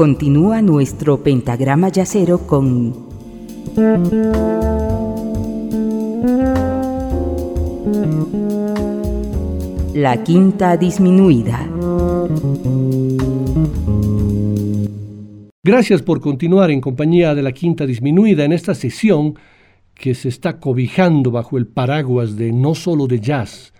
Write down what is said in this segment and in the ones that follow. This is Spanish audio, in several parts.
continúa nuestro pentagrama yacero con la quinta disminuida. Gracias por continuar en compañía de la quinta disminuida en esta sesión que se está cobijando bajo el paraguas de no solo de jazz,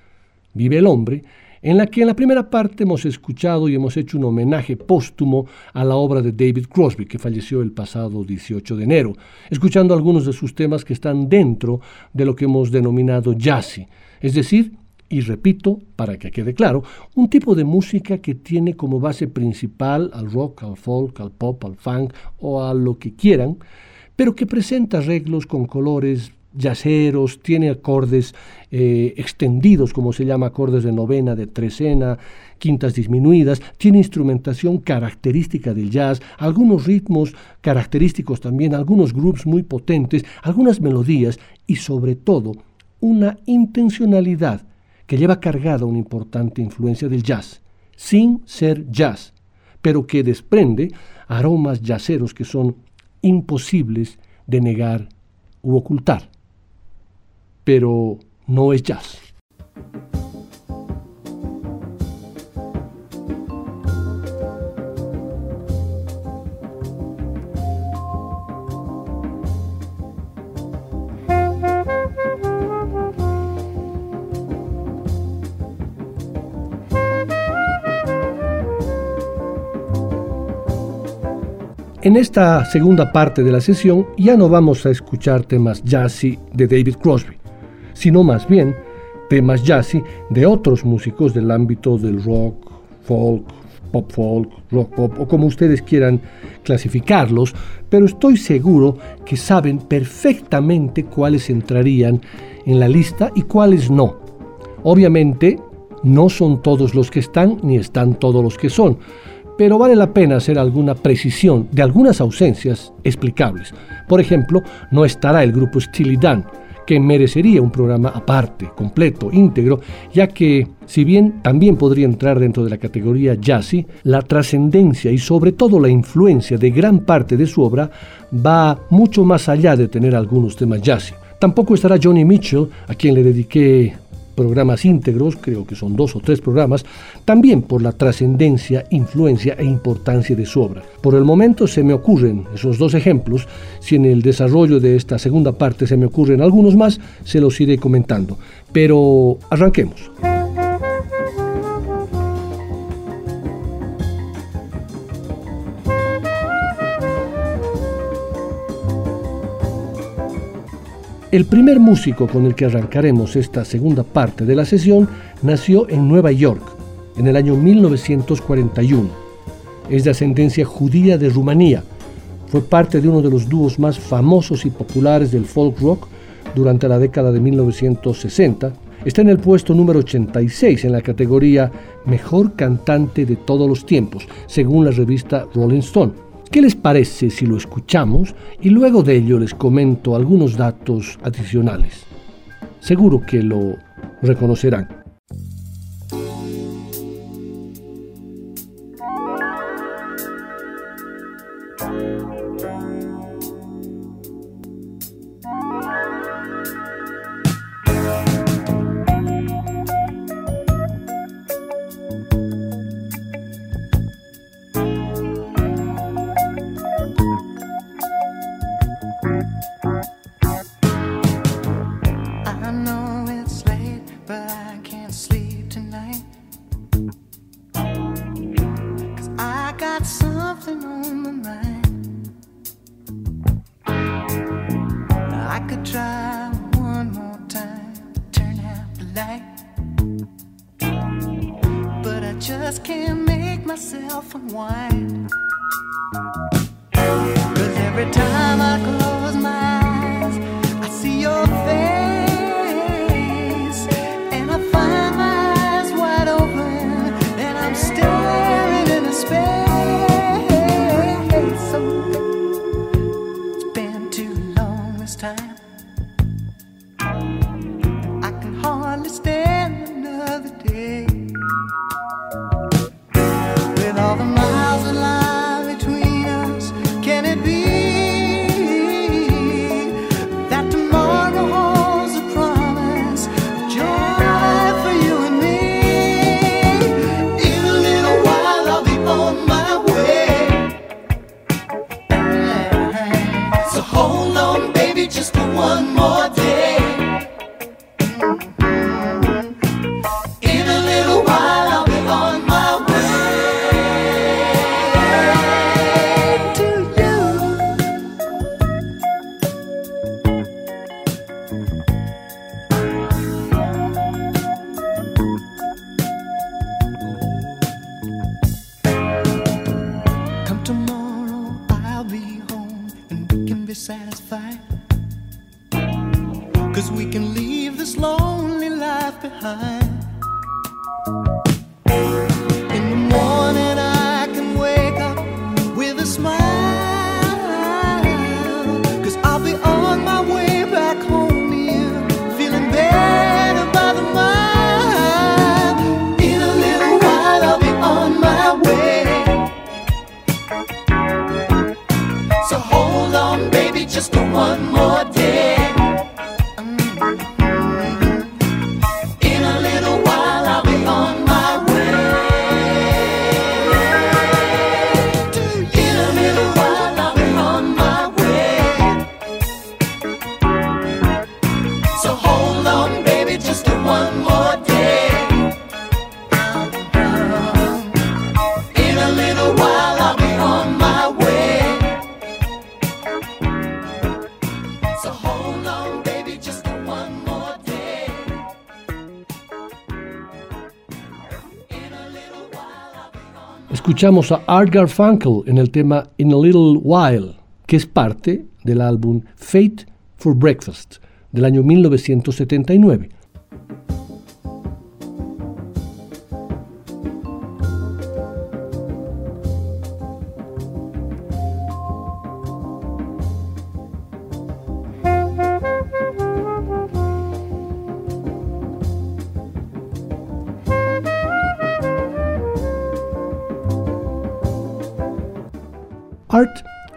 vive el hombre, en la que en la primera parte hemos escuchado y hemos hecho un homenaje póstumo a la obra de David Crosby, que falleció el pasado 18 de enero, escuchando algunos de sus temas que están dentro de lo que hemos denominado jazzy, es decir, y repito, para que quede claro, un tipo de música que tiene como base principal al rock, al folk, al pop, al funk o a lo que quieran, pero que presenta arreglos con colores yaceros, tiene acordes eh, extendidos, como se llama, acordes de novena, de trecena, quintas disminuidas, tiene instrumentación característica del jazz, algunos ritmos característicos también, algunos groups muy potentes, algunas melodías y sobre todo una intencionalidad que lleva cargada una importante influencia del jazz, sin ser jazz, pero que desprende aromas yaceros que son imposibles de negar u ocultar pero no es jazz. En esta segunda parte de la sesión ya no vamos a escuchar temas jazzy de David Crosby sino más bien temas jazzy de otros músicos del ámbito del rock, folk, pop folk, rock pop o como ustedes quieran clasificarlos, pero estoy seguro que saben perfectamente cuáles entrarían en la lista y cuáles no. Obviamente, no son todos los que están ni están todos los que son, pero vale la pena hacer alguna precisión de algunas ausencias explicables. Por ejemplo, no estará el grupo Steely Dan, que merecería un programa aparte, completo, íntegro, ya que, si bien también podría entrar dentro de la categoría jazzy, la trascendencia y sobre todo la influencia de gran parte de su obra va mucho más allá de tener algunos temas jazzy. Tampoco estará Johnny Mitchell, a quien le dediqué programas íntegros, creo que son dos o tres programas, también por la trascendencia, influencia e importancia de su obra. Por el momento se me ocurren esos dos ejemplos, si en el desarrollo de esta segunda parte se me ocurren algunos más, se los iré comentando. Pero arranquemos. El primer músico con el que arrancaremos esta segunda parte de la sesión nació en Nueva York en el año 1941. Es de ascendencia judía de Rumanía. Fue parte de uno de los dúos más famosos y populares del folk rock durante la década de 1960. Está en el puesto número 86 en la categoría Mejor cantante de todos los tiempos, según la revista Rolling Stone. ¿Qué les parece si lo escuchamos y luego de ello les comento algunos datos adicionales? Seguro que lo reconocerán. just one more escuchamos a Art Garfunkel en el tema In a Little While, que es parte del álbum Fate for Breakfast del año 1979.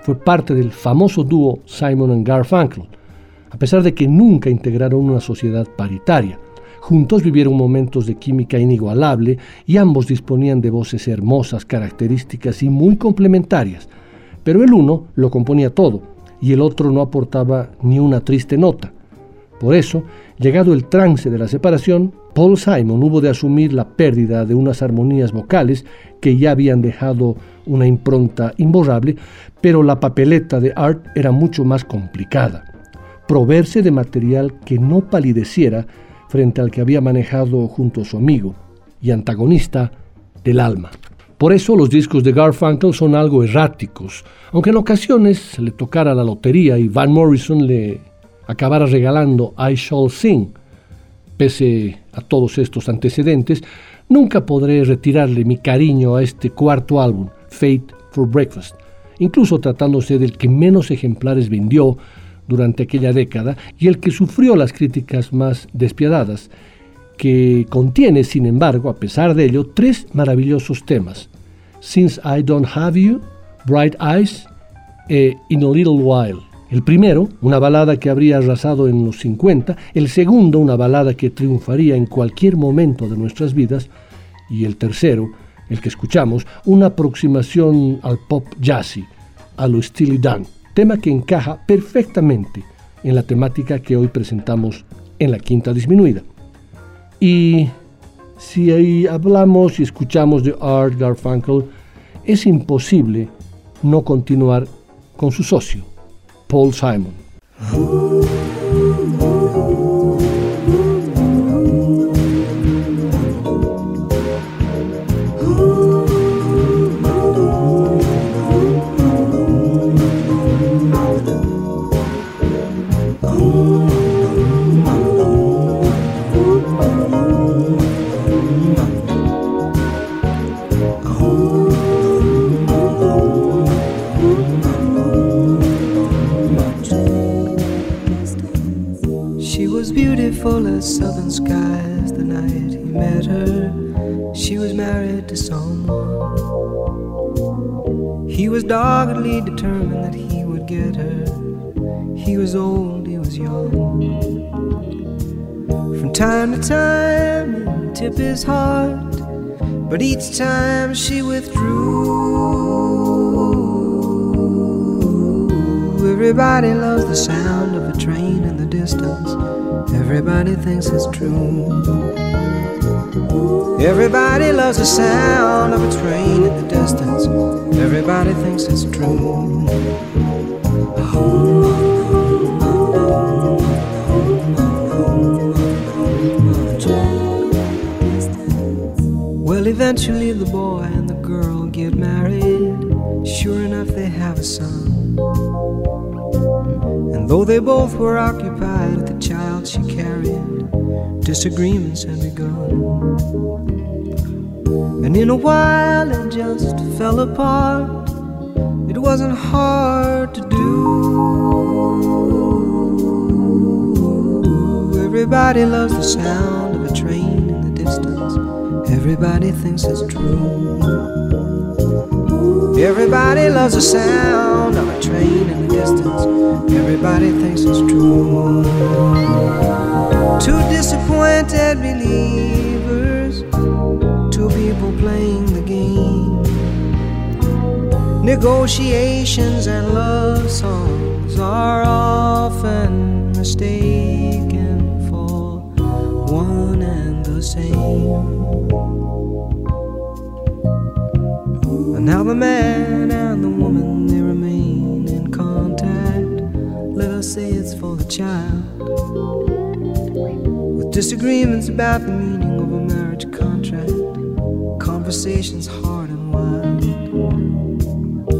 Fue parte del famoso dúo Simon Garfunkel, a pesar de que nunca integraron una sociedad paritaria. Juntos vivieron momentos de química inigualable y ambos disponían de voces hermosas, características y muy complementarias. Pero el uno lo componía todo y el otro no aportaba ni una triste nota. Por eso, llegado el trance de la separación, Paul Simon hubo de asumir la pérdida de unas armonías vocales que ya habían dejado una impronta imborrable, pero la papeleta de Art era mucho más complicada. Proverse de material que no palideciera frente al que había manejado junto a su amigo y antagonista del alma. Por eso los discos de Garfunkel son algo erráticos, aunque en ocasiones le tocara la lotería y Van Morrison le acabara regalando I Shall Sing. Pese a todos estos antecedentes, nunca podré retirarle mi cariño a este cuarto álbum, Fate for Breakfast, incluso tratándose del que menos ejemplares vendió durante aquella década y el que sufrió las críticas más despiadadas, que contiene, sin embargo, a pesar de ello, tres maravillosos temas, Since I Don't Have You, Bright Eyes e In a Little While. El primero, una balada que habría arrasado en los 50, el segundo, una balada que triunfaría en cualquier momento de nuestras vidas, y el tercero, el que escuchamos, una aproximación al pop jazzy, a lo Steely Dan, tema que encaja perfectamente en la temática que hoy presentamos en la quinta disminuida. Y si ahí hablamos y escuchamos de Art Garfunkel, es imposible no continuar con su socio, Paul Simon. Southern skies the night he met her. She was married to someone. He was doggedly determined that he would get her. He was old, he was young. From time to time, he'd tip his heart, but each time she withdrew. Everybody loves the sound of a train in the distance. Everybody thinks it's true. Everybody loves the sound of a train in the distance. Everybody thinks it's true. Well, eventually the boy and the girl get married. Sure enough, they have a son. Though they both were occupied, with the child she carried disagreements had begun. And in a while it just fell apart. It wasn't hard to do. Everybody loves the sound of a train in the distance. Everybody thinks it's true. Everybody loves the sound of a train in the distance. Everybody thinks it's true. Two disappointed believers, two people playing the game. Negotiations and love songs are often mistaken for one and the same. Now the man and the woman child. With disagreements about the meaning of a marriage contract, conversations hard and wild.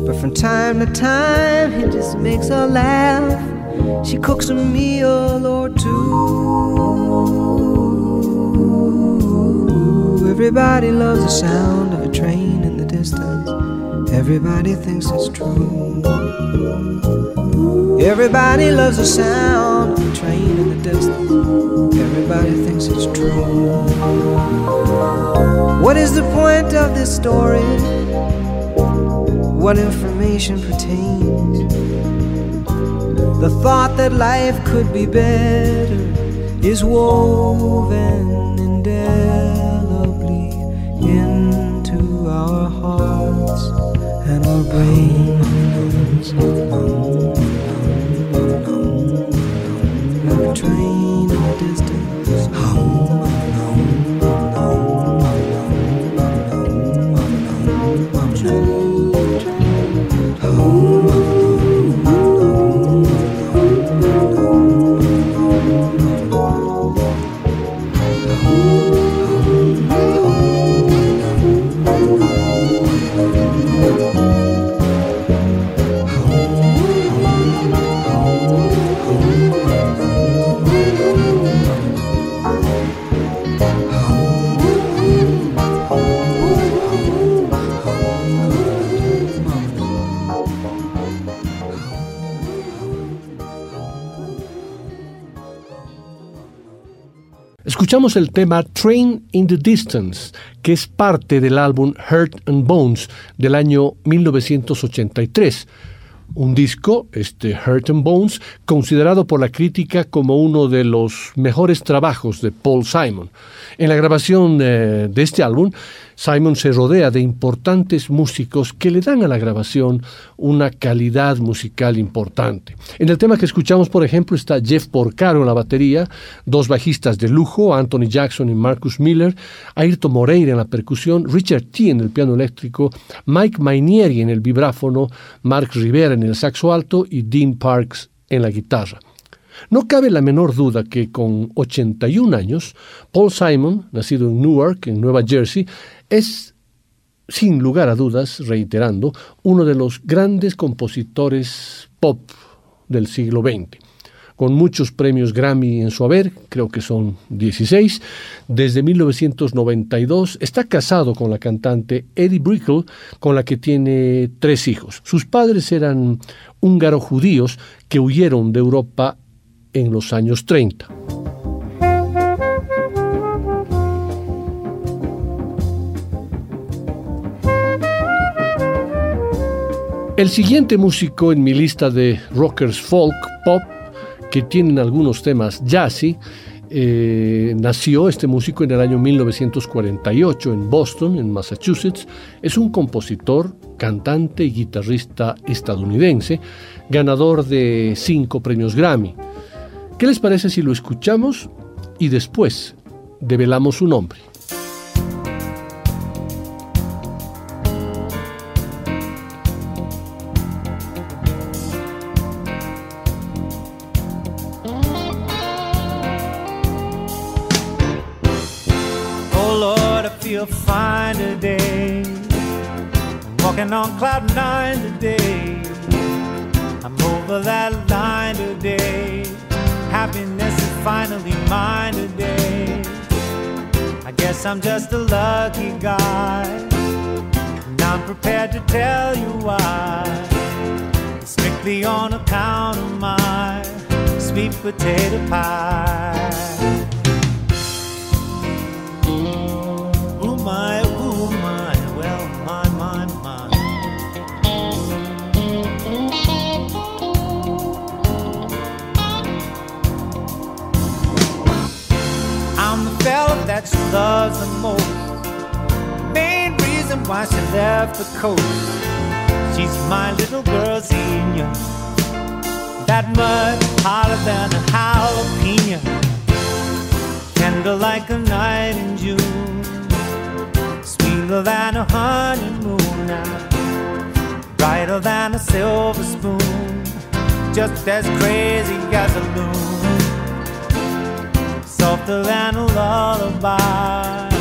But from time to time, he just makes her laugh. She cooks a meal or two. Everybody loves the sound of a train in the distance. Everybody thinks it's true. Everybody loves the sound of a train in the distance. Everybody thinks it's true. What is the point of this story? What information pertains? The thought that life could be better is woven indelibly and Escuchamos el tema Train in the Distance, que es parte del álbum Heart and Bones del año 1983. Un disco, este Heart and Bones, considerado por la crítica como uno de los mejores trabajos de Paul Simon. En la grabación eh, de este álbum, Simon se rodea de importantes músicos que le dan a la grabación una calidad musical importante. En el tema que escuchamos, por ejemplo, está Jeff Porcaro en la batería, dos bajistas de lujo, Anthony Jackson y Marcus Miller, Ayrton Moreira en la percusión, Richard T en el piano eléctrico, Mike Mainieri en el vibráfono, Mark Rivera en el saxo alto y Dean Parks en la guitarra. No cabe la menor duda que con 81 años, Paul Simon, nacido en Newark, en Nueva Jersey, es, sin lugar a dudas, reiterando, uno de los grandes compositores pop del siglo XX. Con muchos premios Grammy en su haber, creo que son 16, desde 1992 está casado con la cantante Eddie Brickell, con la que tiene tres hijos. Sus padres eran húngaro judíos que huyeron de Europa en los años 30. El siguiente músico en mi lista de rockers folk pop que tienen algunos temas jazzy eh, nació este músico en el año 1948 en Boston, en Massachusetts. Es un compositor, cantante y guitarrista estadounidense, ganador de cinco premios Grammy. ¿Qué les parece si lo escuchamos y después develamos su nombre? Cloud nine today. I'm over that line today. Happiness is finally mine today. I guess I'm just a lucky guy. And I'm prepared to tell you why. Strictly on account of my sweet potato pie. Ooh, my, the most. Main reason why she left the coast. She's my little girl, senior. That much hotter than a jalapeno. Tender like a night in June. Sweeter than a honeymoon. Brighter than a silver spoon. Just as crazy as a loon softer than a lullaby,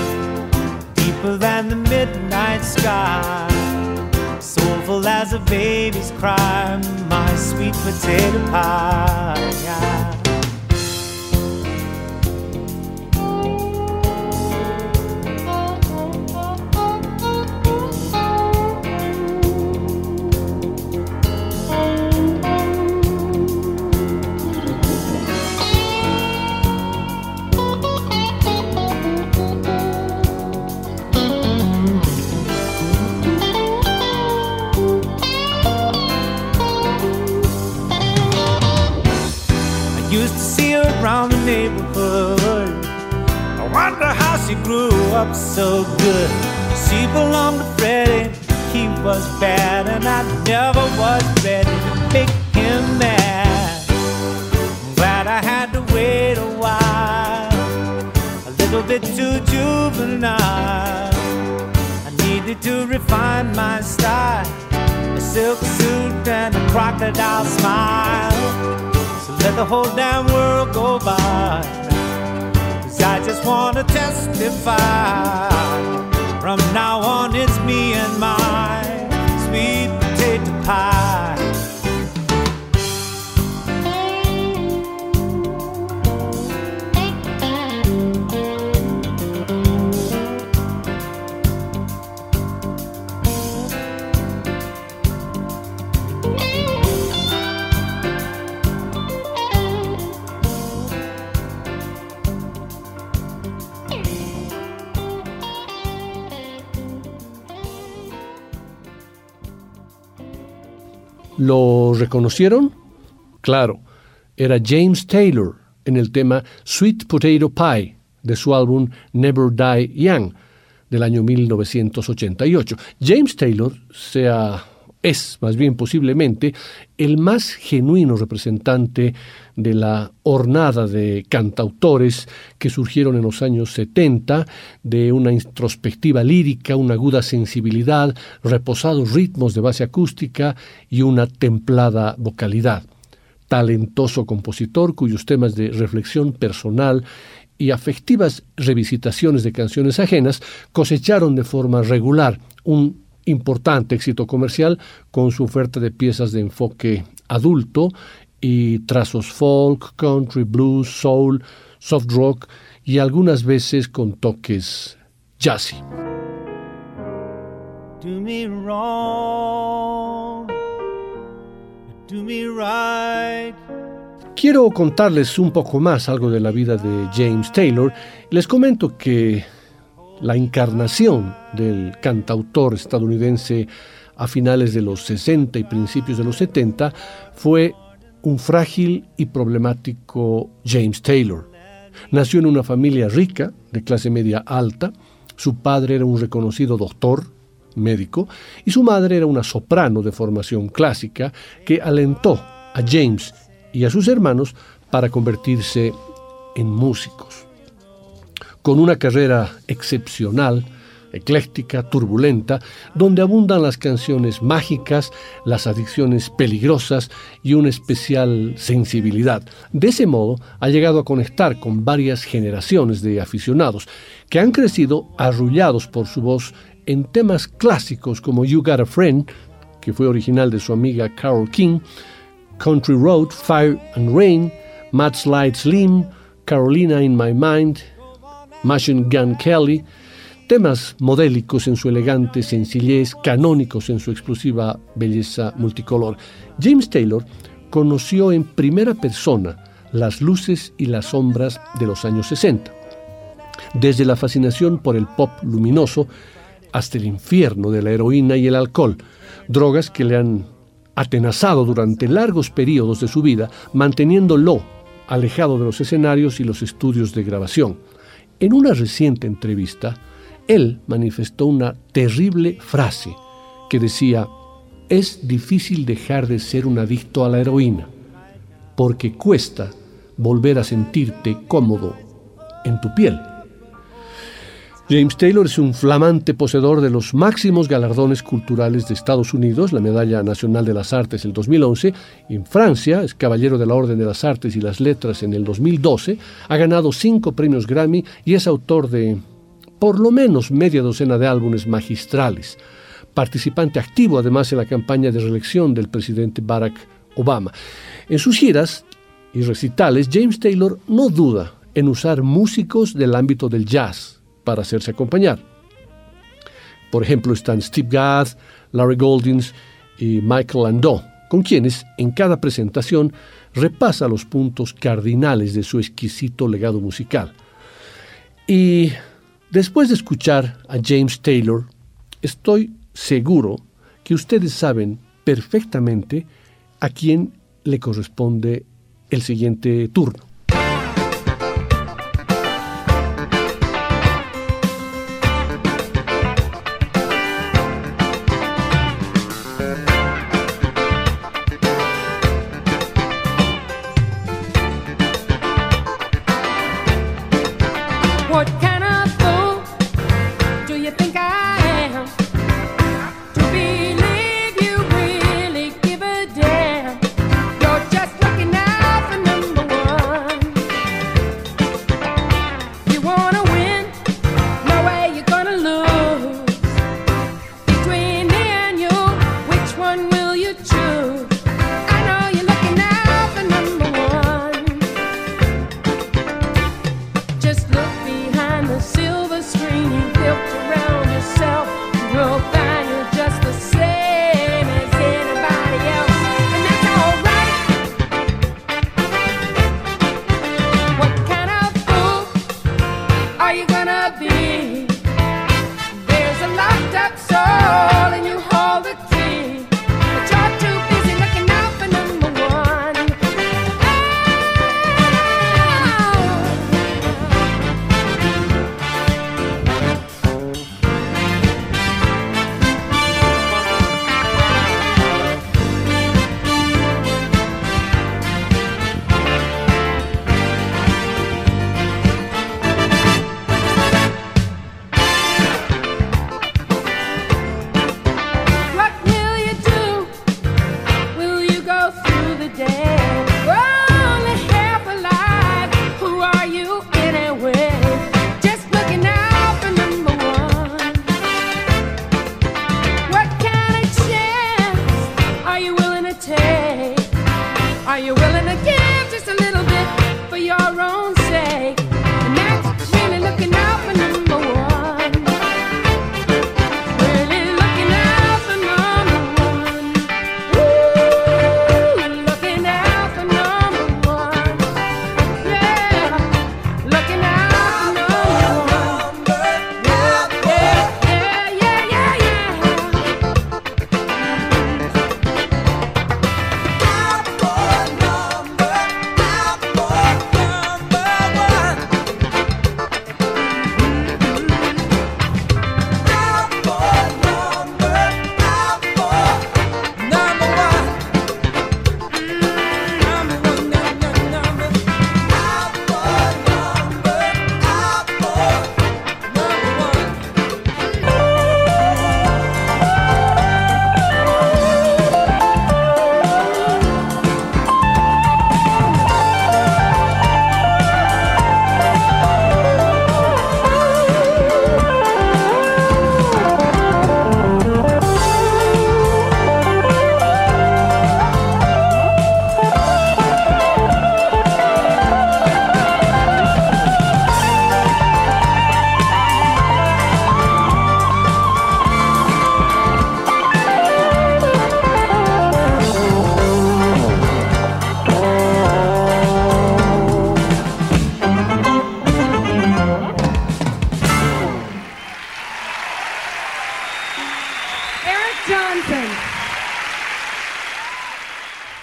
deeper than the midnight sky, soulful as a baby's cry, my sweet potato pie. Around the neighborhood. I wonder how she grew up so good. She belonged to Freddie, he was bad, and I never was ready to make him mad. Glad I had to wait a while, a little bit too juvenile. I needed to refine my style, a silk suit and a crocodile smile. Let the whole damn world go by. Cause I just wanna testify. From now on, it's me and my sweet potato pie. ¿Lo reconocieron? Claro, era James Taylor en el tema Sweet Potato Pie de su álbum Never Die Young del año 1988. James Taylor sea, es más bien posiblemente el más genuino representante de la hornada de cantautores que surgieron en los años 70, de una introspectiva lírica, una aguda sensibilidad, reposados ritmos de base acústica y una templada vocalidad. Talentoso compositor cuyos temas de reflexión personal y afectivas revisitaciones de canciones ajenas cosecharon de forma regular un importante éxito comercial con su oferta de piezas de enfoque adulto y trazos folk, country, blues, soul, soft rock y algunas veces con toques jazzy. Do me wrong, do me right. Quiero contarles un poco más algo de la vida de James Taylor. Les comento que la encarnación del cantautor estadounidense a finales de los 60 y principios de los 70 fue un frágil y problemático James Taylor. Nació en una familia rica, de clase media alta, su padre era un reconocido doctor, médico, y su madre era una soprano de formación clásica que alentó a James y a sus hermanos para convertirse en músicos. Con una carrera excepcional, ecléctica, turbulenta, donde abundan las canciones mágicas, las adicciones peligrosas y una especial sensibilidad. De ese modo ha llegado a conectar con varias generaciones de aficionados que han crecido arrullados por su voz en temas clásicos como You Got a Friend, que fue original de su amiga Carol King, Country Road, Fire and Rain, Mad Slide Slim, Carolina in My Mind, Machine Gun Kelly, temas modélicos en su elegante sencillez, canónicos en su explosiva belleza multicolor. James Taylor conoció en primera persona las luces y las sombras de los años 60. Desde la fascinación por el pop luminoso hasta el infierno de la heroína y el alcohol, drogas que le han atenazado durante largos periodos de su vida, manteniéndolo alejado de los escenarios y los estudios de grabación. En una reciente entrevista, él manifestó una terrible frase que decía, es difícil dejar de ser un adicto a la heroína, porque cuesta volver a sentirte cómodo en tu piel. James Taylor es un flamante poseedor de los máximos galardones culturales de Estados Unidos, la Medalla Nacional de las Artes el 2011, en Francia es Caballero de la Orden de las Artes y las Letras en el 2012, ha ganado cinco premios Grammy y es autor de por lo menos media docena de álbumes magistrales, participante activo además en la campaña de reelección del presidente Barack Obama. En sus giras y recitales, James Taylor no duda en usar músicos del ámbito del jazz, para hacerse acompañar. Por ejemplo, están Steve Gadd, Larry Goldings y Michael Landau, con quienes en cada presentación repasa los puntos cardinales de su exquisito legado musical. Y después de escuchar a James Taylor, estoy seguro que ustedes saben perfectamente a quién le corresponde el siguiente turno. Are you willing?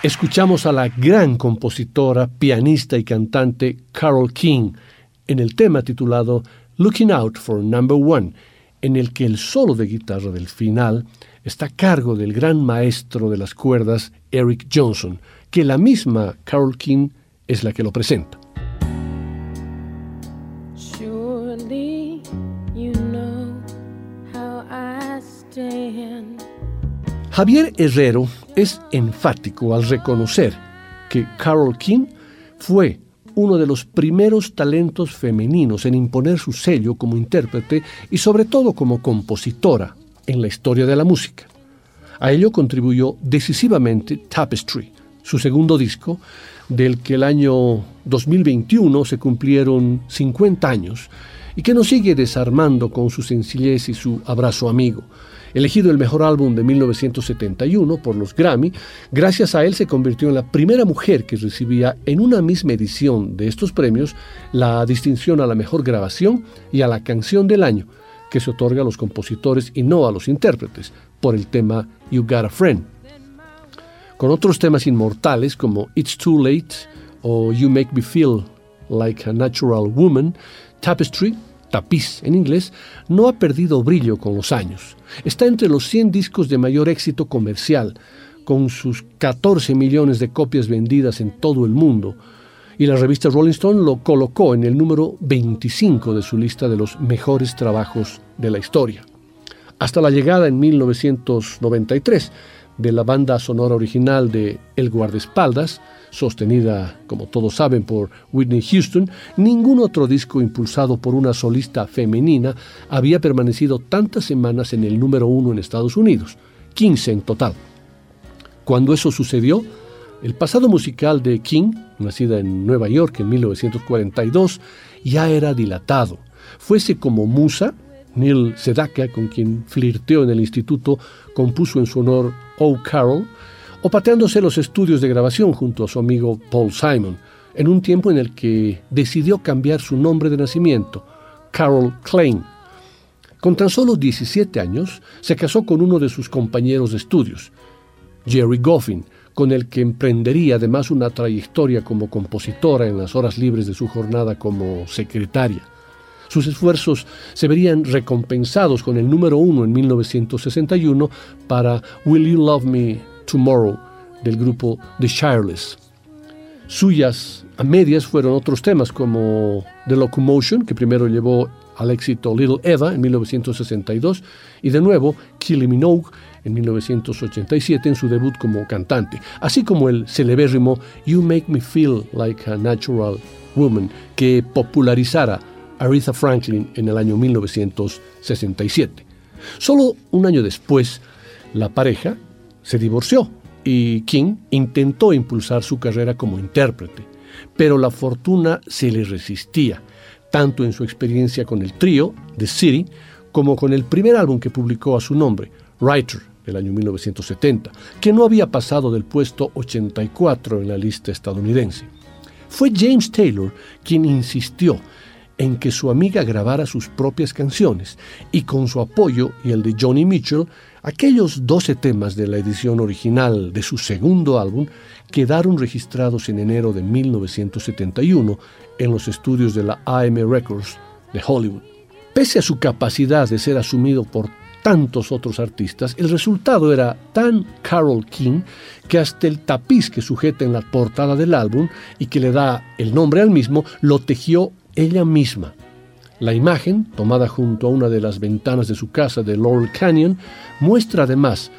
Escuchamos a la gran compositora, pianista y cantante Carol King en el tema titulado Looking Out for Number One, en el que el solo de guitarra del final está a cargo del gran maestro de las cuerdas Eric Johnson, que la misma Carol King es la que lo presenta. Javier Herrero es enfático al reconocer que Carol King fue uno de los primeros talentos femeninos en imponer su sello como intérprete y sobre todo como compositora en la historia de la música. A ello contribuyó decisivamente Tapestry, su segundo disco, del que el año 2021 se cumplieron 50 años y que nos sigue desarmando con su sencillez y su abrazo amigo. Elegido el mejor álbum de 1971 por los Grammy, gracias a él se convirtió en la primera mujer que recibía en una misma edición de estos premios la distinción a la mejor grabación y a la canción del año, que se otorga a los compositores y no a los intérpretes, por el tema You Got a Friend. Con otros temas inmortales como It's Too Late o You Make Me Feel Like a Natural Woman, Tapestry tapiz en inglés, no ha perdido brillo con los años. Está entre los 100 discos de mayor éxito comercial, con sus 14 millones de copias vendidas en todo el mundo, y la revista Rolling Stone lo colocó en el número 25 de su lista de los mejores trabajos de la historia. Hasta la llegada en 1993 de la banda sonora original de El guardaespaldas, sostenida, como todos saben, por Whitney Houston, ningún otro disco impulsado por una solista femenina había permanecido tantas semanas en el número uno en Estados Unidos, 15 en total. Cuando eso sucedió, el pasado musical de King, nacida en Nueva York en 1942, ya era dilatado. Fuese como musa, Neil Sedaka, con quien flirteó en el instituto, compuso en su honor Oh Carol, o pateándose los estudios de grabación junto a su amigo Paul Simon, en un tiempo en el que decidió cambiar su nombre de nacimiento, Carol Klein. Con tan solo 17 años, se casó con uno de sus compañeros de estudios, Jerry Goffin, con el que emprendería además una trayectoria como compositora en las horas libres de su jornada como secretaria. Sus esfuerzos se verían recompensados con el número uno en 1961 para Will You Love Me Tomorrow del grupo The Shireless. Suyas a medias fueron otros temas como The Locomotion, que primero llevó al éxito Little Eva en 1962, y de nuevo Killy Minogue en 1987 en su debut como cantante, así como el celebérrimo You Make Me Feel Like a Natural Woman, que popularizara Aretha Franklin en el año 1967. Solo un año después, la pareja se divorció y King intentó impulsar su carrera como intérprete, pero la fortuna se le resistía, tanto en su experiencia con el trío, The City, como con el primer álbum que publicó a su nombre, Writer, del año 1970, que no había pasado del puesto 84 en la lista estadounidense. Fue James Taylor quien insistió en que su amiga grabara sus propias canciones y con su apoyo y el de Johnny Mitchell Aquellos 12 temas de la edición original de su segundo álbum quedaron registrados en enero de 1971 en los estudios de la AM Records de Hollywood. Pese a su capacidad de ser asumido por tantos otros artistas, el resultado era tan Carol King que hasta el tapiz que sujeta en la portada del álbum y que le da el nombre al mismo, lo tejió ella misma. La imagen, tomada junto a una de las ventanas de su casa de Laurel Canyon, muestra además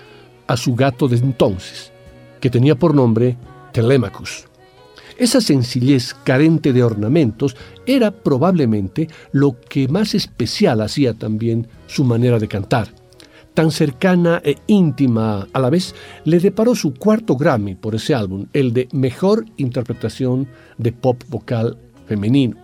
a su gato de entonces, que tenía por nombre Telemachus. Esa sencillez carente de ornamentos era probablemente lo que más especial hacía también su manera de cantar. Tan cercana e íntima a la vez, le deparó su cuarto Grammy por ese álbum, el de Mejor Interpretación de Pop Vocal Femenino.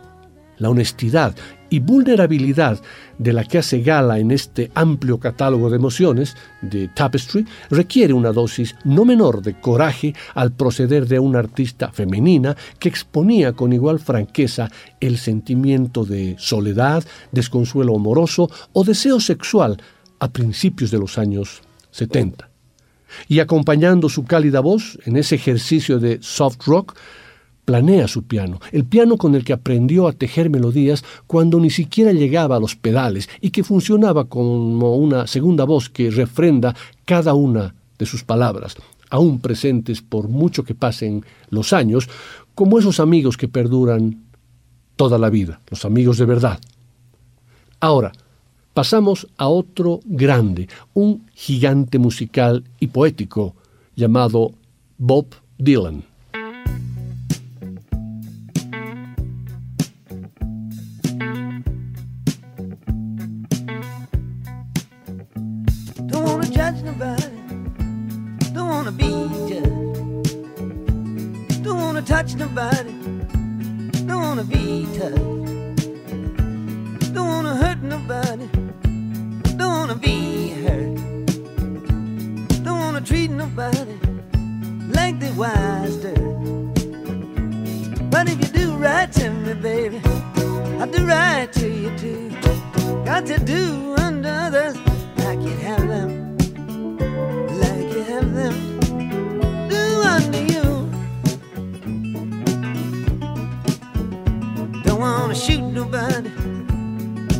La honestidad y vulnerabilidad de la que hace gala en este amplio catálogo de emociones de Tapestry requiere una dosis no menor de coraje al proceder de una artista femenina que exponía con igual franqueza el sentimiento de soledad, desconsuelo amoroso o deseo sexual a principios de los años 70. Y acompañando su cálida voz en ese ejercicio de soft rock, planea su piano, el piano con el que aprendió a tejer melodías cuando ni siquiera llegaba a los pedales y que funcionaba como una segunda voz que refrenda cada una de sus palabras, aún presentes por mucho que pasen los años, como esos amigos que perduran toda la vida, los amigos de verdad. Ahora, pasamos a otro grande, un gigante musical y poético llamado Bob Dylan.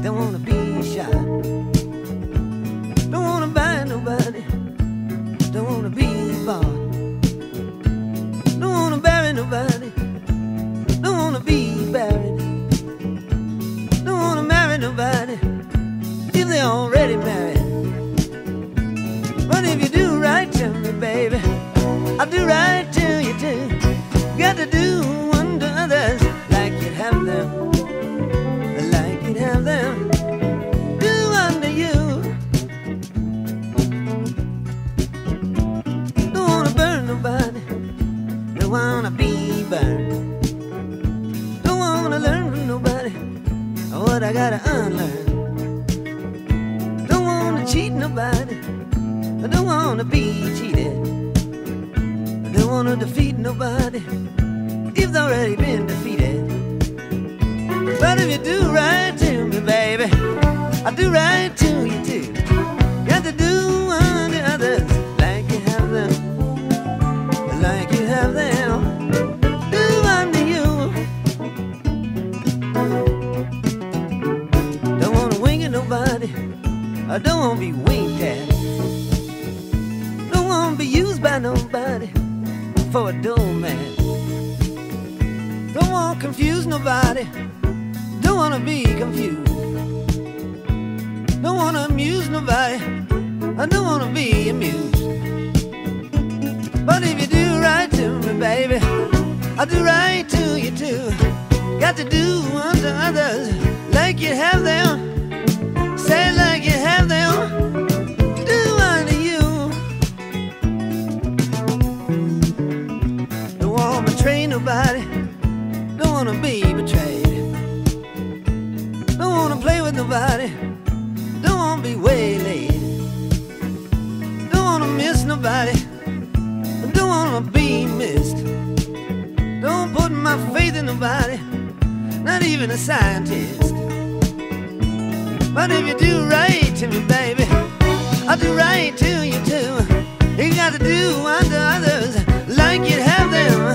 Don't be waylaid. Don't wanna miss nobody. Don't wanna be missed. Don't put my faith in nobody, not even a scientist. But if you do right to me, baby, I'll do right to you too. You got to do unto others like you have them,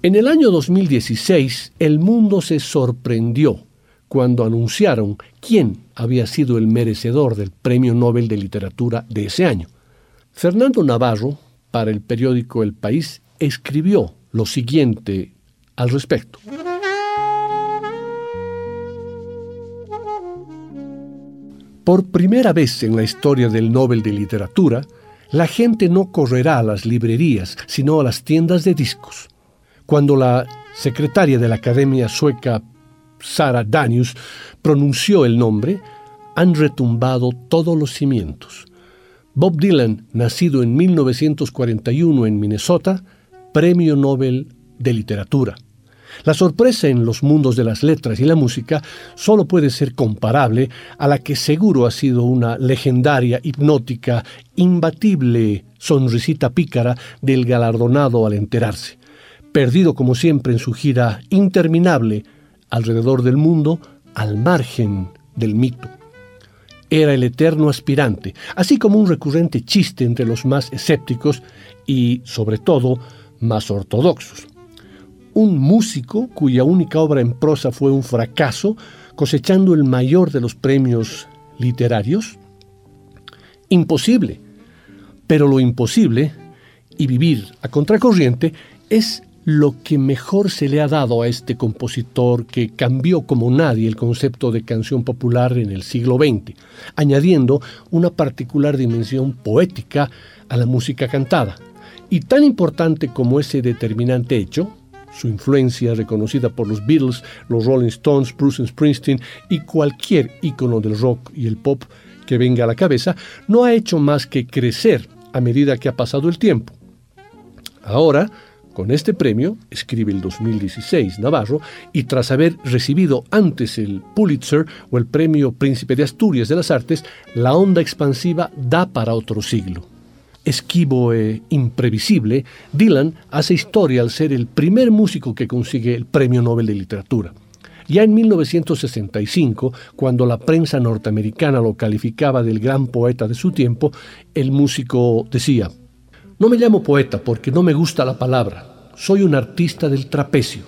En el año 2016, el mundo se sorprendió cuando anunciaron quién había sido el merecedor del Premio Nobel de Literatura de ese año. Fernando Navarro, para el periódico El País, escribió lo siguiente al respecto. Por primera vez en la historia del Nobel de Literatura, la gente no correrá a las librerías, sino a las tiendas de discos. Cuando la secretaria de la Academia Sueca, Sara Danius, pronunció el nombre, han retumbado todos los cimientos. Bob Dylan, nacido en 1941 en Minnesota, Premio Nobel de Literatura. La sorpresa en los mundos de las letras y la música solo puede ser comparable a la que seguro ha sido una legendaria, hipnótica, imbatible sonrisita pícara del galardonado al enterarse. Perdido como siempre en su gira interminable alrededor del mundo, al margen del mito. Era el eterno aspirante, así como un recurrente chiste entre los más escépticos y, sobre todo, más ortodoxos un músico cuya única obra en prosa fue un fracaso, cosechando el mayor de los premios literarios? Imposible. Pero lo imposible, y vivir a contracorriente, es lo que mejor se le ha dado a este compositor que cambió como nadie el concepto de canción popular en el siglo XX, añadiendo una particular dimensión poética a la música cantada. Y tan importante como ese determinante hecho, su influencia reconocida por los Beatles, los Rolling Stones, Bruce Springsteen y cualquier ícono del rock y el pop que venga a la cabeza, no ha hecho más que crecer a medida que ha pasado el tiempo. Ahora, con este premio, escribe el 2016 Navarro, y tras haber recibido antes el Pulitzer o el Premio Príncipe de Asturias de las Artes, la onda expansiva da para otro siglo esquivo e imprevisible, Dylan hace historia al ser el primer músico que consigue el Premio Nobel de Literatura. Ya en 1965, cuando la prensa norteamericana lo calificaba del gran poeta de su tiempo, el músico decía, no me llamo poeta porque no me gusta la palabra, soy un artista del trapecio.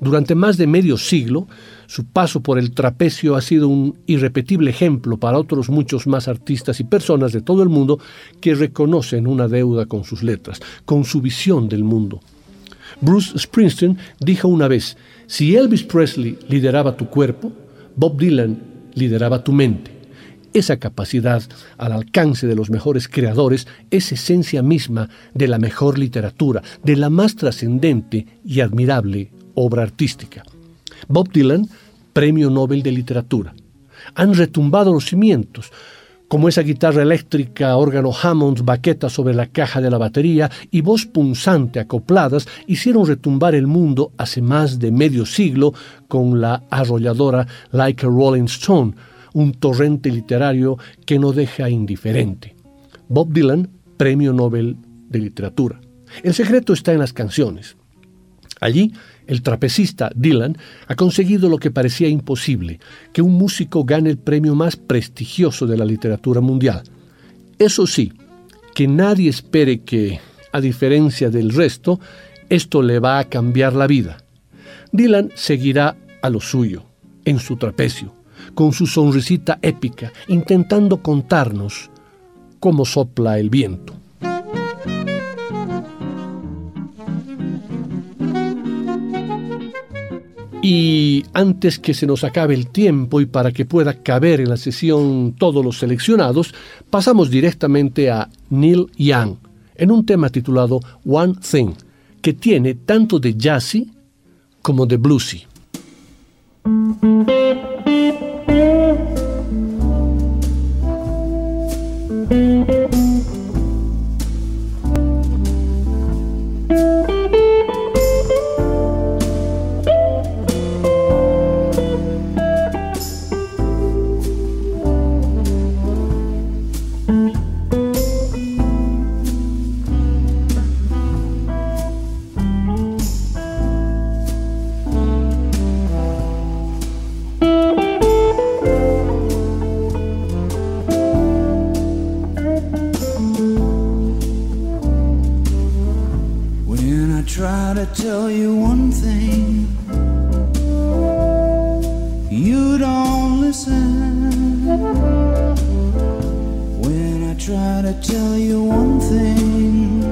Durante más de medio siglo, su paso por el trapecio ha sido un irrepetible ejemplo para otros muchos más artistas y personas de todo el mundo que reconocen una deuda con sus letras, con su visión del mundo. Bruce Springsteen dijo una vez, si Elvis Presley lideraba tu cuerpo, Bob Dylan lideraba tu mente. Esa capacidad al alcance de los mejores creadores es esencia misma de la mejor literatura, de la más trascendente y admirable obra artística. Bob Dylan, Premio Nobel de Literatura. Han retumbado los cimientos, como esa guitarra eléctrica, órgano Hammond, baqueta sobre la caja de la batería y voz punzante acopladas hicieron retumbar el mundo hace más de medio siglo con la arrolladora Like a Rolling Stone, un torrente literario que no deja indiferente. Bob Dylan, Premio Nobel de Literatura. El secreto está en las canciones. Allí el trapecista Dylan ha conseguido lo que parecía imposible, que un músico gane el premio más prestigioso de la literatura mundial. Eso sí, que nadie espere que, a diferencia del resto, esto le va a cambiar la vida. Dylan seguirá a lo suyo, en su trapecio, con su sonrisita épica, intentando contarnos cómo sopla el viento. Y antes que se nos acabe el tiempo y para que pueda caber en la sesión todos los seleccionados, pasamos directamente a Neil Young en un tema titulado One Thing, que tiene tanto de jazzy como de bluesy. thank you. gotta tell you one thing. You don't listen. When I try to tell you one thing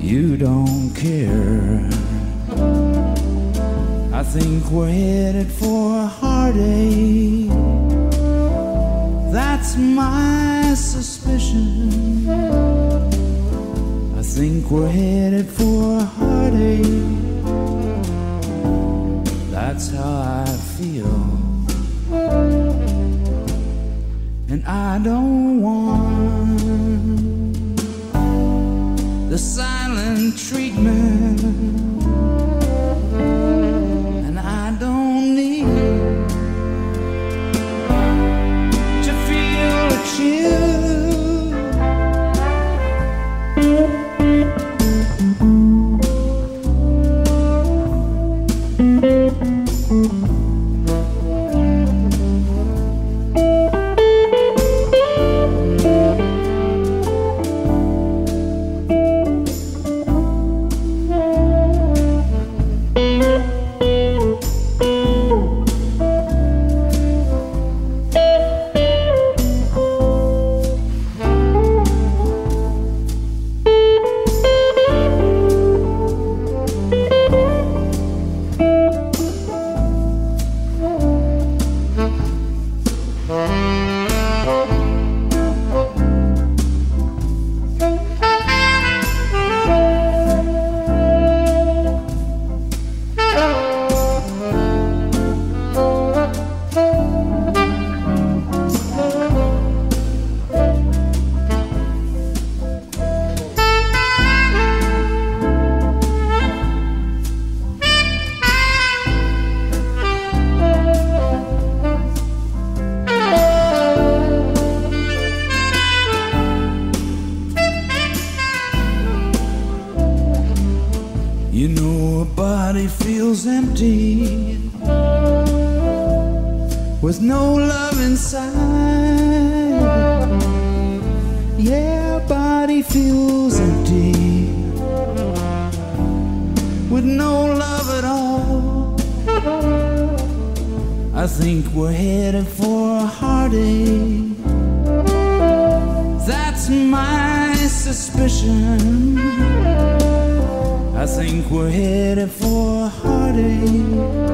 You don't care. I think we're headed for a heartache. That's my suspicion think we're headed for a heartache. That's how I feel. And I don't want the silent treatment. With no love inside. Yeah, body feels empty with no love at all. I think we're headed for a heartache. That's my suspicion. I think we're headed for a heartache.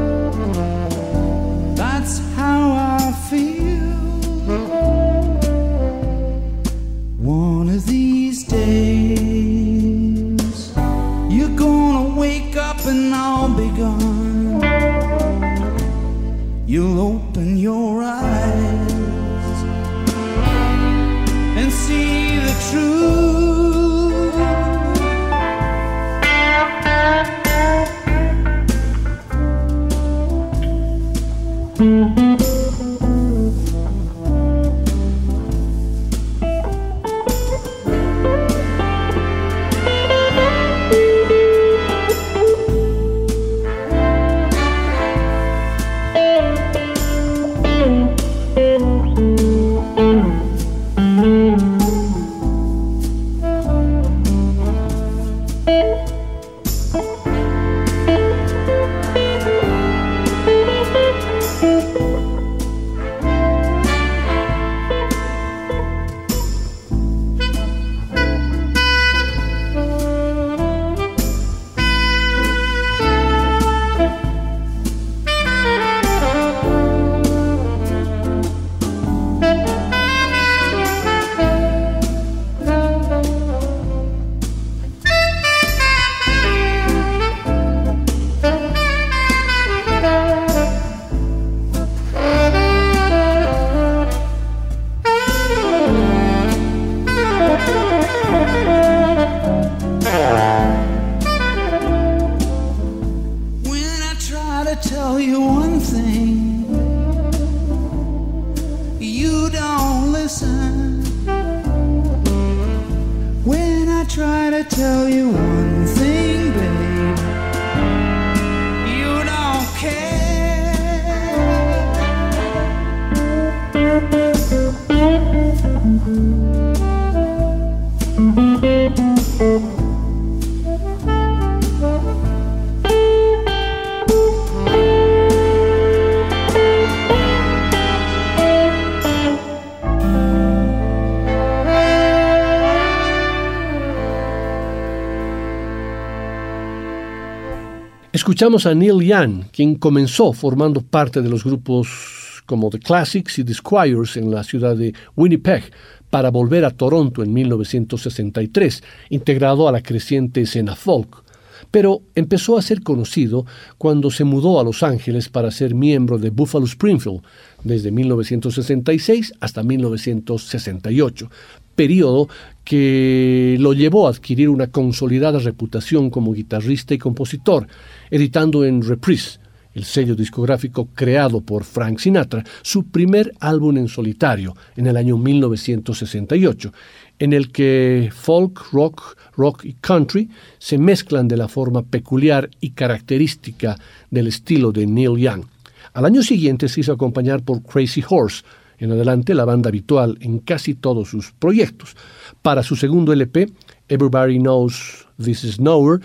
Escuchamos a Neil Young, quien comenzó formando parte de los grupos como The Classics y The Squires en la ciudad de Winnipeg, para volver a Toronto en 1963, integrado a la creciente escena folk. Pero empezó a ser conocido cuando se mudó a Los Ángeles para ser miembro de Buffalo Springfield desde 1966 hasta 1968, periodo que lo llevó a adquirir una consolidada reputación como guitarrista y compositor, editando en Reprise, el sello discográfico creado por Frank Sinatra, su primer álbum en solitario en el año 1968, en el que folk, rock, rock y country se mezclan de la forma peculiar y característica del estilo de Neil Young. Al año siguiente se hizo acompañar por Crazy Horse, en adelante la banda habitual en casi todos sus proyectos. Para su segundo LP, Everybody Knows This Is Nowhere,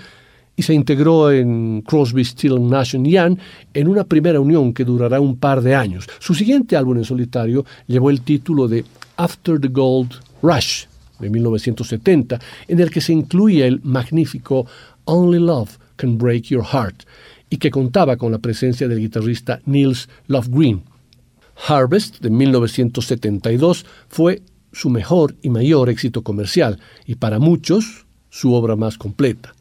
se integró en Crosby, Still Nash Young en una primera unión que durará un par de años. Su siguiente álbum en solitario llevó el título de After the Gold Rush de 1970, en el que se incluía el magnífico Only Love Can Break Your Heart y que contaba con la presencia del guitarrista Niels Green. Harvest de 1972 fue su mejor y mayor éxito comercial y para muchos su obra más completa.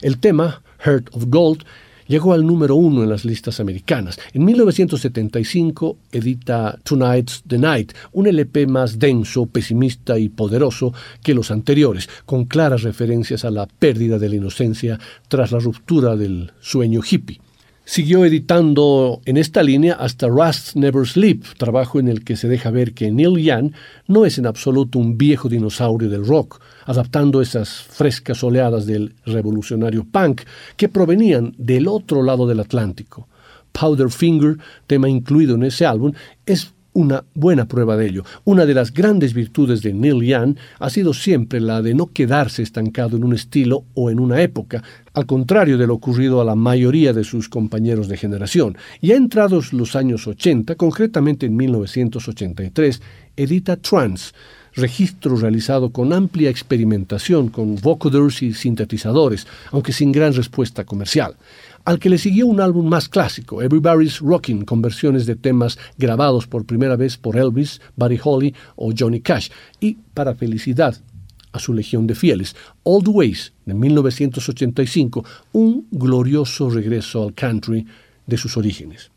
El tema, Heart of Gold, llegó al número uno en las listas americanas. En 1975 edita Tonight's the Night, un LP más denso, pesimista y poderoso que los anteriores, con claras referencias a la pérdida de la inocencia tras la ruptura del sueño hippie. Siguió editando en esta línea hasta Rust Never Sleep, trabajo en el que se deja ver que Neil Young no es en absoluto un viejo dinosaurio del rock, adaptando esas frescas oleadas del revolucionario punk que provenían del otro lado del Atlántico. Powder Finger, tema incluido en ese álbum, es una buena prueba de ello. Una de las grandes virtudes de Neil Young ha sido siempre la de no quedarse estancado en un estilo o en una época, al contrario de lo ocurrido a la mayoría de sus compañeros de generación. Y entrados los años 80, concretamente en 1983, edita Trance, registro realizado con amplia experimentación con vocoders y sintetizadores, aunque sin gran respuesta comercial al que le siguió un álbum más clásico, Everybody's Rocking, con versiones de temas grabados por primera vez por Elvis, Buddy Holly o Johnny Cash, y para felicidad a su legión de fieles, Old Ways, de 1985, un glorioso regreso al country de sus orígenes.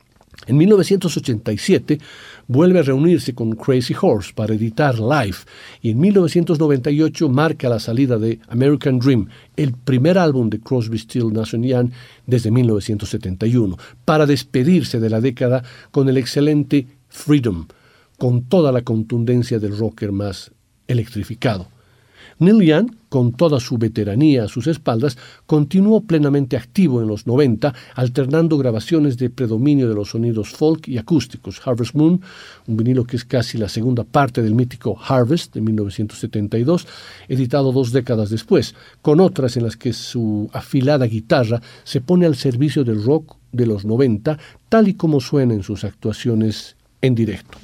En 1987 vuelve a reunirse con Crazy Horse para editar Life y en 1998 marca la salida de American Dream, el primer álbum de Crosby, Still Nash Young desde 1971, para despedirse de la década con el excelente Freedom, con toda la contundencia del rocker más electrificado. Neil Young, con toda su veteranía a sus espaldas, continuó plenamente activo en los 90, alternando grabaciones de predominio de los sonidos folk y acústicos. Harvest Moon, un vinilo que es casi la segunda parte del mítico Harvest de 1972, editado dos décadas después, con otras en las que su afilada guitarra se pone al servicio del rock de los 90, tal y como suena en sus actuaciones en directo.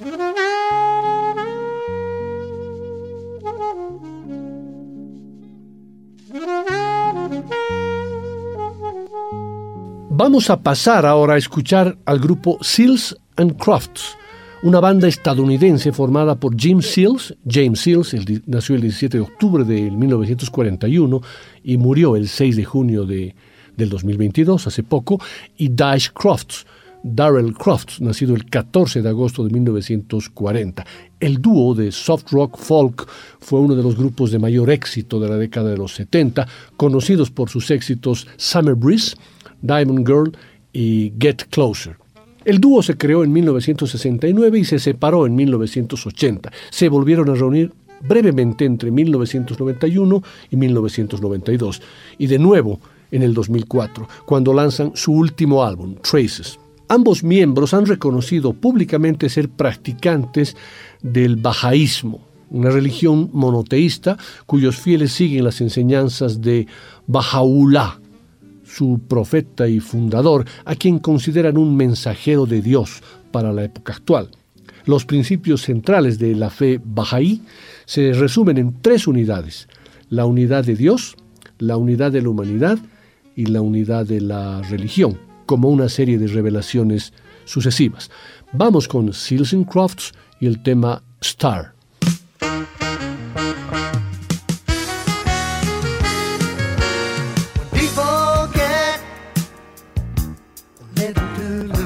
Vamos a pasar ahora a escuchar al grupo Seals and Crofts, una banda estadounidense formada por Jim Seals. James Seals nació el 17 de octubre de 1941 y murió el 6 de junio de, del 2022, hace poco, y Dash Crofts. Darrell Crofts, nacido el 14 de agosto de 1940. El dúo de soft rock folk fue uno de los grupos de mayor éxito de la década de los 70, conocidos por sus éxitos Summer Breeze, Diamond Girl y Get Closer. El dúo se creó en 1969 y se separó en 1980. Se volvieron a reunir brevemente entre 1991 y 1992 y de nuevo en el 2004, cuando lanzan su último álbum, Traces. Ambos miembros han reconocido públicamente ser practicantes del bajaísmo, una religión monoteísta cuyos fieles siguen las enseñanzas de Bahá'u'lláh, su profeta y fundador, a quien consideran un mensajero de Dios para la época actual. Los principios centrales de la fe bahá'í se resumen en tres unidades, la unidad de Dios, la unidad de la humanidad y la unidad de la religión, como una serie de revelaciones sucesivas. Vamos con Seals Crofts y el tema Star. head to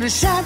the shadows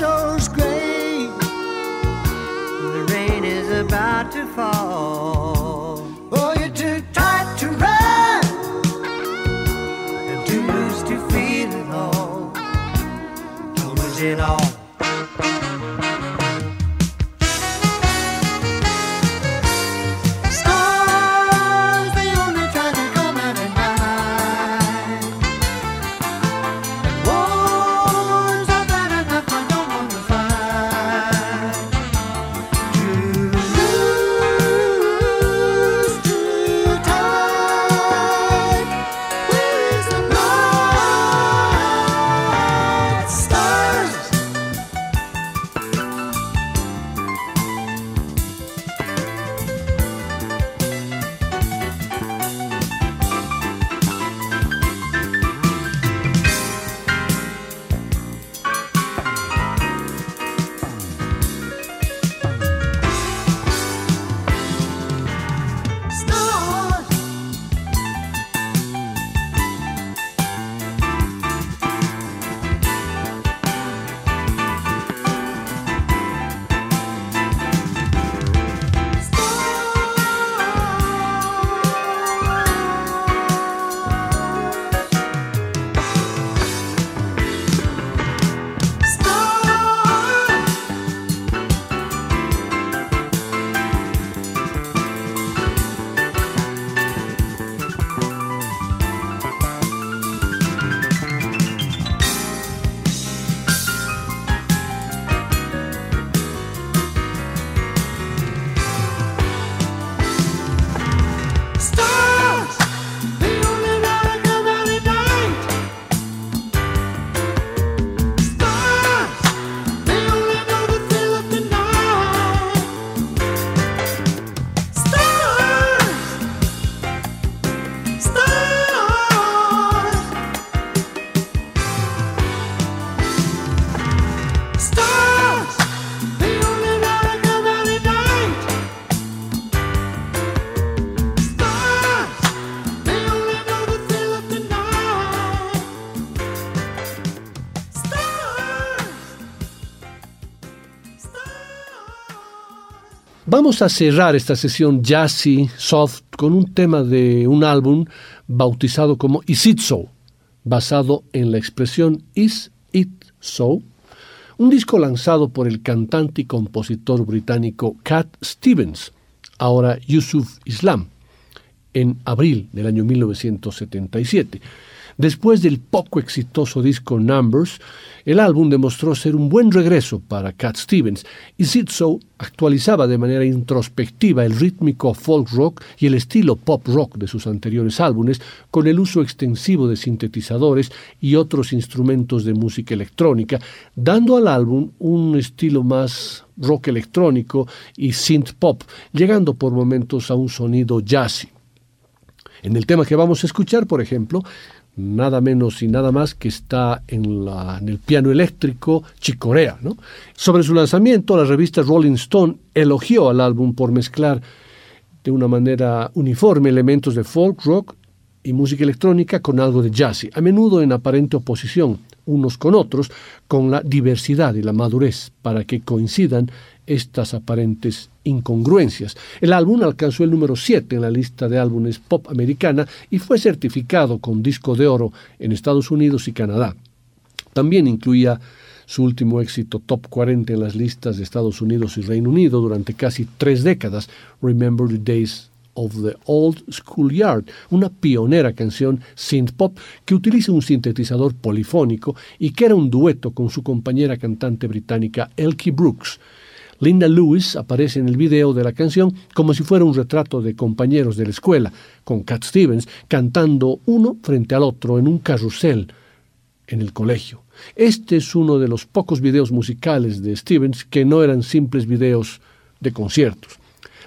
Vamos a cerrar esta sesión jazzy, soft, con un tema de un álbum bautizado como Is It So, basado en la expresión Is It So, un disco lanzado por el cantante y compositor británico Cat Stevens, ahora Yusuf Islam, en abril del año 1977. Después del poco exitoso disco Numbers, el álbum demostró ser un buen regreso para Cat Stevens y Sid So actualizaba de manera introspectiva el rítmico folk rock y el estilo pop rock de sus anteriores álbumes con el uso extensivo de sintetizadores y otros instrumentos de música electrónica, dando al álbum un estilo más rock electrónico y synth pop, llegando por momentos a un sonido jazzy. En el tema que vamos a escuchar, por ejemplo, nada menos y nada más que está en, la, el piano eléctrico Chicorea. Sobre su lanzamiento, la revista Rolling Stone elogió al álbum por mezclar de una manera uniforme elementos de folk rock y música electrónica con algo de jazz, a menudo en aparente oposición unos con otros, con la diversidad y la madurez para que coincidan estas aparentes incongruencias. El álbum alcanzó el número 7 en la lista de álbumes pop americana y fue certificado con disco de oro en Estados Unidos y Canadá. También incluía su último éxito top 40 en las listas de Estados Unidos y Reino Unido durante casi tres décadas, Remember the Days of the Old Schoolyard, una pionera canción synth pop que utiliza un sintetizador polifónico y que era un dueto con su compañera cantante británica Elkie Brooks. Linda Lewis aparece en el video de la canción como si fuera un retrato de compañeros de la escuela, con Cat Stevens cantando uno frente al otro en un carrusel en el colegio. Este es uno de los pocos videos musicales de Stevens que no eran simples videos de conciertos.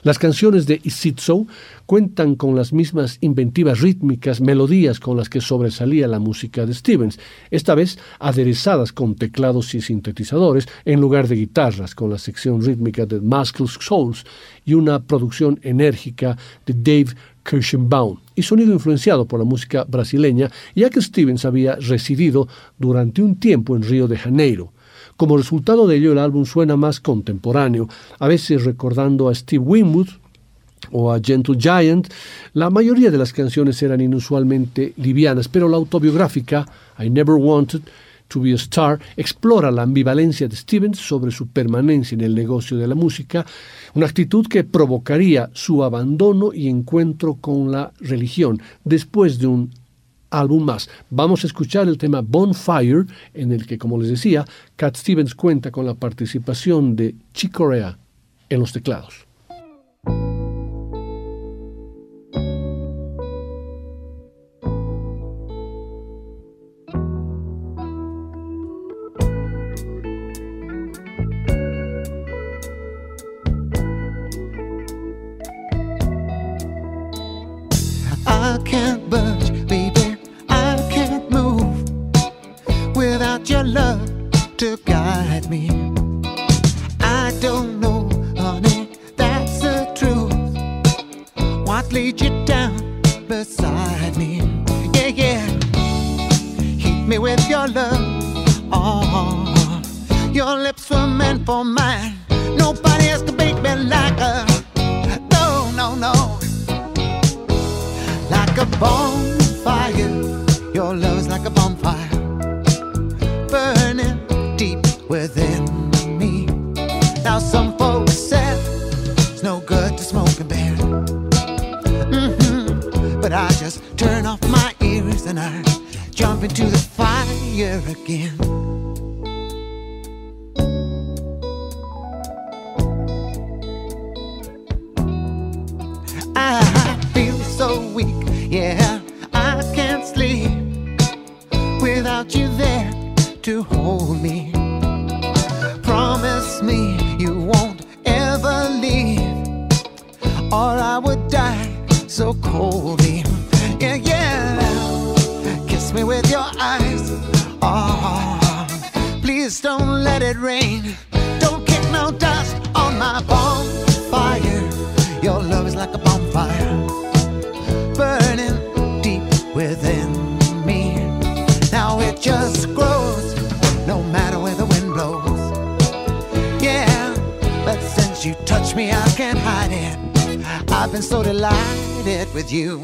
Las canciones de So cuentan con las mismas inventivas rítmicas, melodías con las que sobresalía la música de Stevens, esta vez aderezadas con teclados y sintetizadores en lugar de guitarras, con la sección rítmica de Muscles Souls y una producción enérgica de Dave Kirschenbaum y sonido influenciado por la música brasileña, ya que Stevens había residido durante un tiempo en Río de Janeiro. Como resultado de ello, el álbum suena más contemporáneo, a veces recordando a Steve Winwood o a Gentle Giant. La mayoría de las canciones eran inusualmente livianas, pero la autobiográfica I Never Wanted to Be a Star explora la ambivalencia de Stevens sobre su permanencia en el negocio de la música, una actitud que provocaría su abandono y encuentro con la religión después de un álbum más. Vamos a escuchar el tema Bonfire, en el que, como les decía, Cat Stevens cuenta con la participación de Chick Corea en los teclados. or I would die so coldly. Yeah, yeah. Kiss me with your eyes. Oh, please don't let it rain. Don't kick no dust on my bonfire. Your love is like a bonfire. I've been so delighted with you.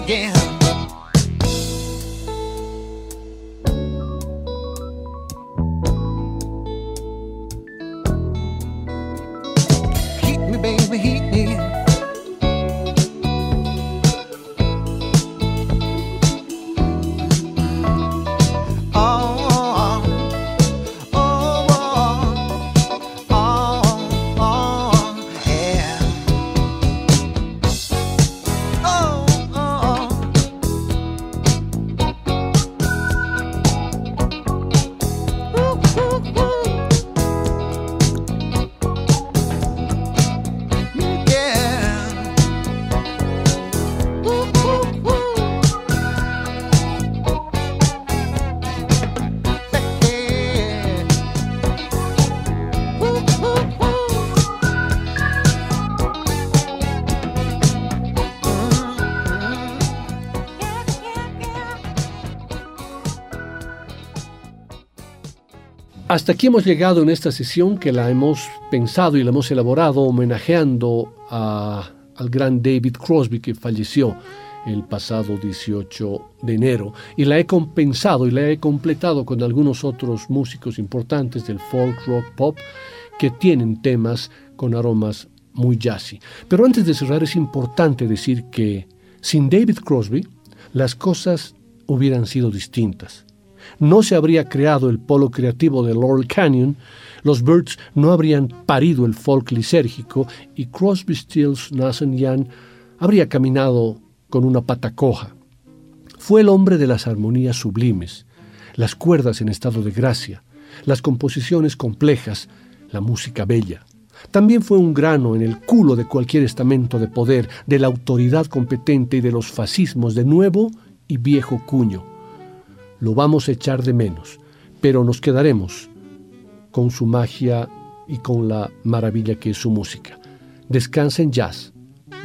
again. Hasta aquí hemos llegado en esta sesión que la hemos pensado y la hemos elaborado homenajeando al gran David Crosby que falleció el pasado 18 de enero y la he compensado y la he completado con algunos otros músicos importantes del folk rock pop que tienen temas con aromas muy jazzy. Pero antes de cerrar es importante decir que sin David Crosby las cosas hubieran sido distintas no se habría creado el polo creativo de Laurel Canyon, los Birds no habrían parido el folk lisérgico y Crosby, Stills, Nash Young habría caminado con una pata coja. Fue el hombre de las armonías sublimes, las cuerdas en estado de gracia, las composiciones complejas, la música bella. También fue un grano en el culo de cualquier estamento de poder, de la autoridad competente y de los fascismos de nuevo y viejo cuño lo vamos a echar de menos, pero nos quedaremos con su magia y con la maravilla que es su música. Descansa en jazz,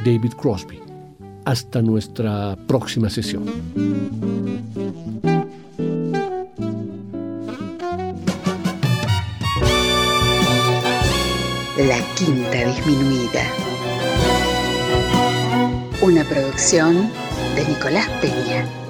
David Crosby. Hasta nuestra próxima sesión. La Quinta Disminuida. Una producción de Nicolás Peña.